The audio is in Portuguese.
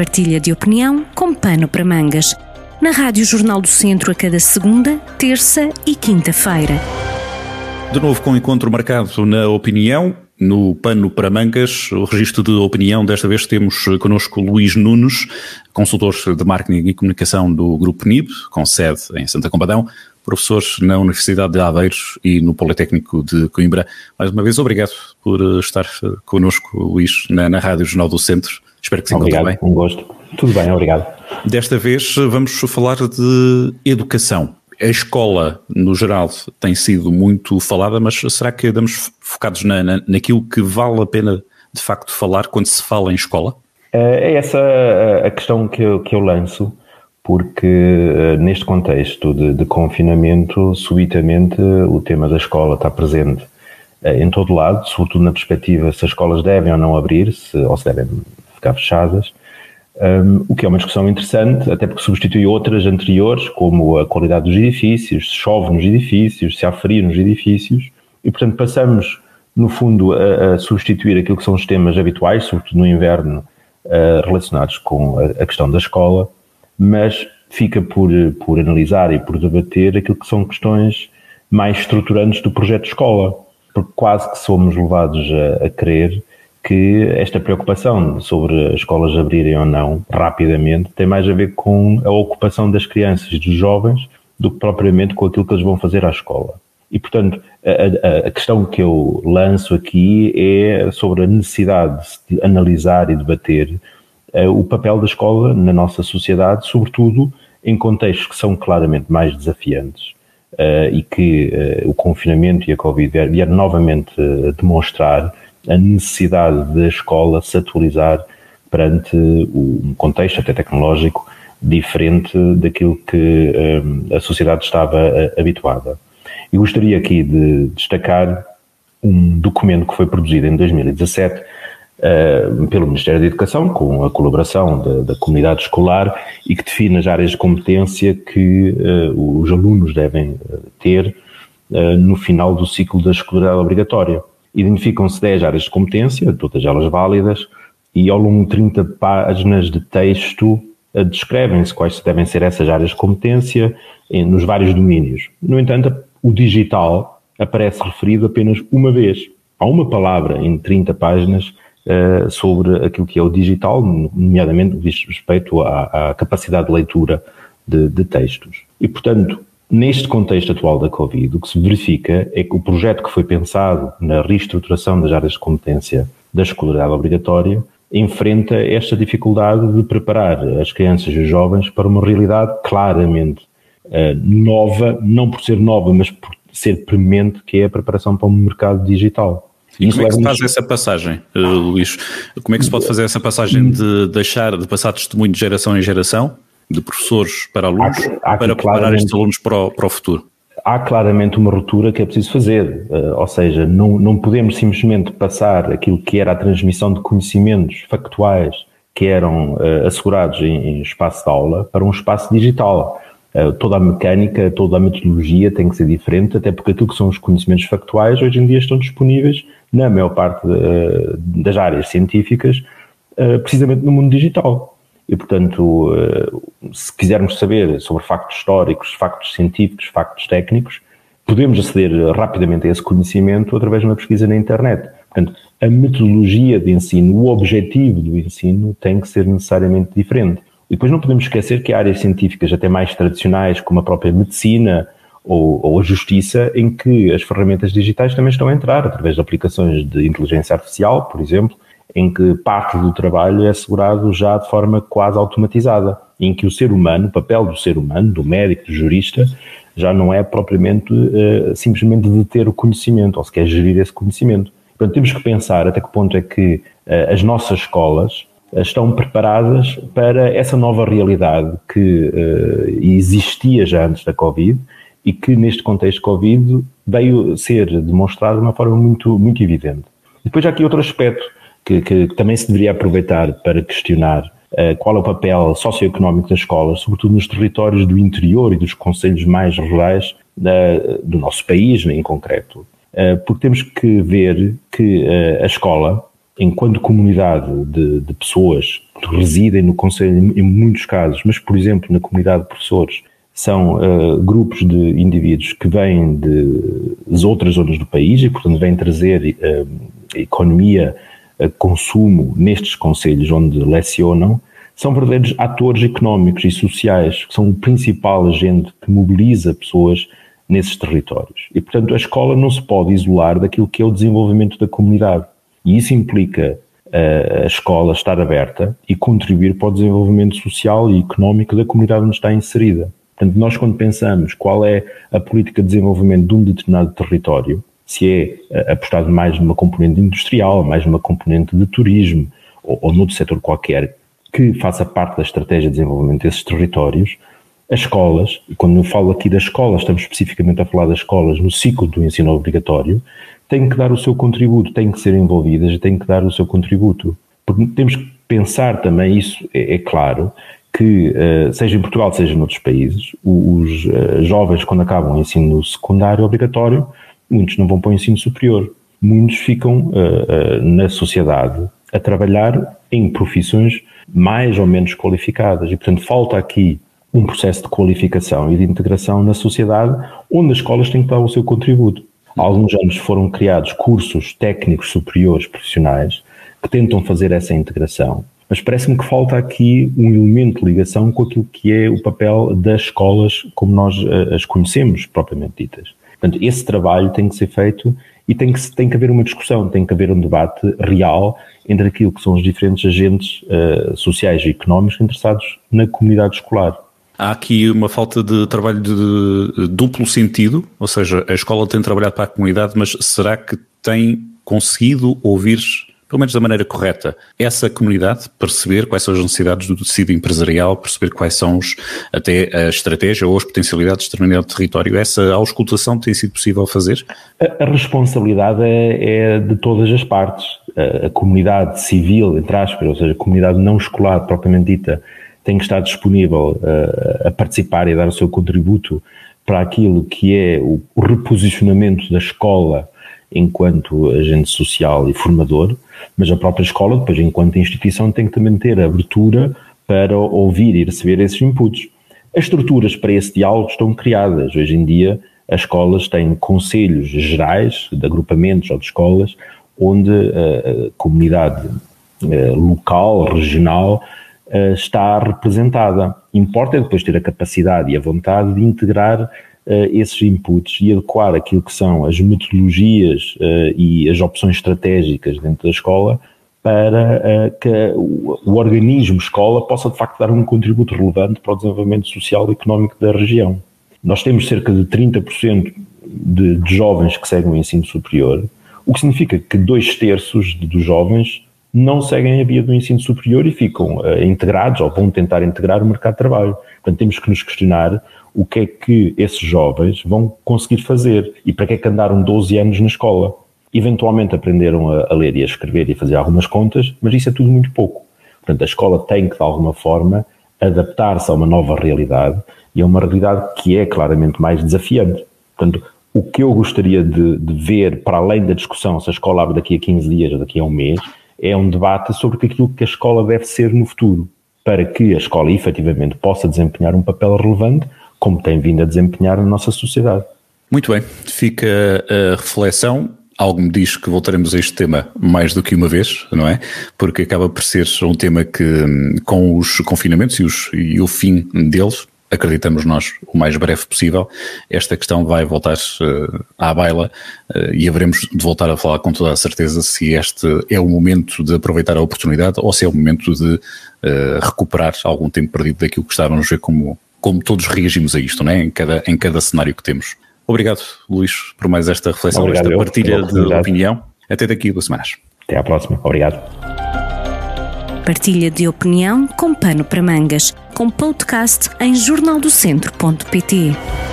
partilha de opinião com pano para mangas. Na Rádio Jornal do Centro a cada segunda, terça e quinta-feira. De novo com o encontro marcado na opinião, no pano para mangas, o registro de opinião. Desta vez temos connosco Luís Nunes, consultor de marketing e comunicação do Grupo NIB, com sede em Santa Combadão, professor na Universidade de Aveiros e no Politécnico de Coimbra. Mais uma vez, obrigado por estar connosco, Luís, na, na Rádio Jornal do Centro. Espero que se encontre bem. Um gosto. Tudo bem, obrigado. Desta vez vamos falar de educação. A escola, no geral, tem sido muito falada, mas será que andamos focados na, na, naquilo que vale a pena, de facto, falar quando se fala em escola? É essa a questão que eu, que eu lanço, porque eh, neste contexto de, de confinamento, subitamente o tema da escola está presente eh, em todo lado, sobretudo na perspectiva se as escolas devem ou não abrir, se, ou se devem ficar fechadas, um, o que é uma discussão interessante, até porque substitui outras anteriores, como a qualidade dos edifícios, se chove nos edifícios, se há frio nos edifícios, e portanto passamos, no fundo, a, a substituir aquilo que são os temas habituais, sobretudo no inverno, uh, relacionados com a, a, questão da escola, mas fica por, por analisar e por debater aquilo que são questões mais estruturantes do projeto escola, porque quase que somos levados a, a crer que esta preocupação sobre as escolas abrirem ou não rapidamente tem mais a ver com a ocupação das crianças e dos jovens do que propriamente com aquilo que eles vão fazer à escola. E, portanto, a, a, questão que eu lanço aqui é sobre a necessidade de analisar e debater o papel da escola na nossa sociedade, sobretudo em contextos que são claramente mais desafiantes uh, e que uh, o confinamento e a Covid vieram novamente demonstrar a necessidade da escola se atualizar perante um contexto até tecnológico diferente daquilo que a sociedade estava habituada. E gostaria aqui de destacar um documento que foi produzido em 2017 uh, pelo Ministério da Educação, com a colaboração da, da, comunidade escolar, e que define as áreas de competência que uh, os alunos devem ter no final do ciclo da escolaridade obrigatória. Identificam-se 10 áreas de competência, todas elas válidas, e ao longo de 30 páginas de texto eh, descrevem-se quais devem ser essas áreas de competência nos vários domínios. No entanto, o digital aparece referido apenas uma vez. Há uma palavra em 30 páginas uh, sobre aquilo que é o digital, nomeadamente diz respeito à, à capacidade de leitura de, de textos. E, portanto, Neste contexto atual da Covid, o que se verifica é que o projeto que foi pensado na reestruturação das áreas de competência da escolaridade obrigatória enfrenta esta dificuldade de preparar as crianças e os jovens para uma realidade claramente uh, nova, não por ser nova, mas por ser premente, que é a preparação para um mercado digital. E como é que se faz essa passagem, uh, Luís? Como é que se pode fazer essa passagem de deixar de passar testemunho de geração em geração de professores para alunos há, há para preparar estes alunos para o, para o futuro? Há claramente uma ruptura que é preciso fazer, uh, ou seja, não, não podemos simplesmente passar aquilo que era a transmissão de conhecimentos factuais que eram uh, assegurados em, em, espaço de aula para um espaço digital. Uh, toda a mecânica, toda a metodologia tem que ser diferente, até porque aquilo que são os conhecimentos factuais hoje em dia estão disponíveis na maior parte das áreas científicas, precisamente no mundo digital. E, portanto, eh, se quisermos saber sobre factos históricos, factos científicos, factos técnicos, podemos aceder rapidamente a esse conhecimento através de uma pesquisa na internet. Portanto, a metodologia de ensino, o objetivo do ensino tem que ser necessariamente diferente. E depois não podemos esquecer que há áreas científicas até mais tradicionais, como a própria medicina ou, ou, a justiça, em que as ferramentas digitais também estão a entrar, através de aplicações de inteligência artificial, por exemplo, em que parte do trabalho é assegurado já de forma quase automatizada, em que o ser humano, o papel do ser humano, do médico, do jurista, já não é propriamente uh, simplesmente de ter o conhecimento, ou sequer gerir esse conhecimento. Portanto, temos que pensar até que ponto é que uh, as nossas escolas estão preparadas para essa nova realidade que existia já antes da Covid e que neste contexto Covid veio ser demonstrado de uma forma muito, muito evidente. Depois há aqui outro aspecto que, que, também se deveria aproveitar para questionar uh, qual é o papel socioeconómico das escolas, sobretudo nos territórios do interior e dos conselhos mais rurais do nosso país, em concreto. Uh, porque temos que ver que uh, a escola enquanto comunidade de, de, pessoas que residem no Conselho, em muitos casos, mas, por exemplo, na comunidade de professores, são uh, grupos de indivíduos que vêm de, outras zonas do país e, portanto, vêm trazer uh, economia, uh, consumo nestes conselhos onde lecionam, são verdadeiros atores económicos e sociais, que são o principal agente que mobiliza pessoas nesses territórios. E, portanto, a escola não se pode isolar daquilo que é o desenvolvimento da comunidade. E isso implica a escola estar aberta e contribuir para o desenvolvimento social e económico da comunidade onde está inserida. Portanto, nós quando pensamos qual é a política de desenvolvimento de um determinado território, se é eh, apostar mais numa componente industrial, mais numa componente de turismo ou, ou noutro setor qualquer que faça parte da estratégia de desenvolvimento desses territórios, as escolas, e quando eu falo aqui das escolas, estamos especificamente a falar das escolas no ciclo do ensino obrigatório, têm que dar o seu contributo, têm que ser envolvidas e têm que dar o seu contributo. Porque temos que pensar também, isso é, é claro, que, uh, seja em Portugal, seja noutros países, os uh, jovens, quando acabam o ensino secundário obrigatório, muitos não vão para o ensino superior. Muitos ficam uh, na sociedade a trabalhar em profissões mais ou menos qualificadas. E, portanto, falta aqui um processo de qualificação e de integração na sociedade, onde as escolas têm que dar o seu contributo. Alguns anos foram criados cursos técnicos superiores profissionais que tentam fazer essa integração mas parece-me que falta aqui um elemento de ligação com aquilo que é o papel das escolas como nós uh, as conhecemos, propriamente ditas. Portanto, esse trabalho tem que ser feito e tem que, tem que haver uma discussão, tem que haver um debate real entre aquilo que são os diferentes agentes uh, sociais e económicos interessados na comunidade escolar. Há aqui uma falta de trabalho de duplo sentido, ou seja, a escola tem trabalhado para a comunidade, mas será que tem conseguido ouvir pelo menos da maneira correta, essa comunidade, perceber quais são as necessidades do tecido empresarial, perceber quais são os, até a estratégia ou as potencialidades de determinado território. Essa auscultação tem sido possível fazer? A, a responsabilidade é, é, de todas as partes. A, a, comunidade civil, entre aspas, ou seja, a comunidade não escolar propriamente dita, tem que estar disponível a, a participar e dar o seu contributo para aquilo que é o, o reposicionamento da escola enquanto agente social e formador, mas a própria escola, depois, enquanto instituição, tem que também ter abertura para ouvir e receber esses inputs. As estruturas para esse diálogo estão criadas. Hoje em dia, as escolas têm conselhos gerais de agrupamentos ou de escolas, onde a comunidade local, regional, está representada. Importa é depois ter a capacidade e a vontade de integrar uh, esses inputs e adequar aquilo que são as metodologias uh, e as opções estratégicas dentro da escola para uh, que o, o, organismo escola possa de facto dar um contributo relevante para o desenvolvimento social e económico da região. Nós temos cerca de 30% de, de jovens que seguem o ensino superior, o que significa que dois terços dos jovens não seguem a via do ensino superior e ficam uh, integrados ou vão tentar integrar o mercado de trabalho. Portanto, temos que nos questionar o que é que esses jovens vão conseguir fazer e para que é que andaram 12 anos na escola. Eventualmente aprenderam a, a ler e a escrever e a fazer algumas contas, mas isso é tudo muito pouco. Portanto, a escola tem que, de alguma forma, adaptar-se a uma nova realidade e a uma realidade que é claramente mais desafiante. Portanto, o que eu gostaria de, de, ver, para além da discussão se a escola abre daqui a 15 dias ou daqui a um mês, é um debate sobre aquilo que a escola deve ser no futuro, para que a escola efetivamente possa desempenhar um papel relevante, como tem vindo a desempenhar na nossa sociedade. Muito bem, fica a reflexão. Algo me diz que voltaremos a este tema mais do que uma vez, não é? Porque acaba por ser um tema que, com os confinamentos e, os, e o fim deles, acreditamos nós, o mais breve possível, esta questão vai voltar uh, à baila uh, e haveremos de voltar a falar com toda a certeza se este é o momento de aproveitar a oportunidade ou se é o momento de uh, recuperar algum tempo perdido daquilo que estávamos a ver como como todos reagimos a isto, não é? em, cada, em cada cenário que temos. Obrigado, Luís, por mais esta reflexão, Obrigado, esta partilha de opinião. Até daqui a duas semanas. Até à próxima. Obrigado. Partilha de opinião com pano para mangas, com podcast em jornaldocentro.pt.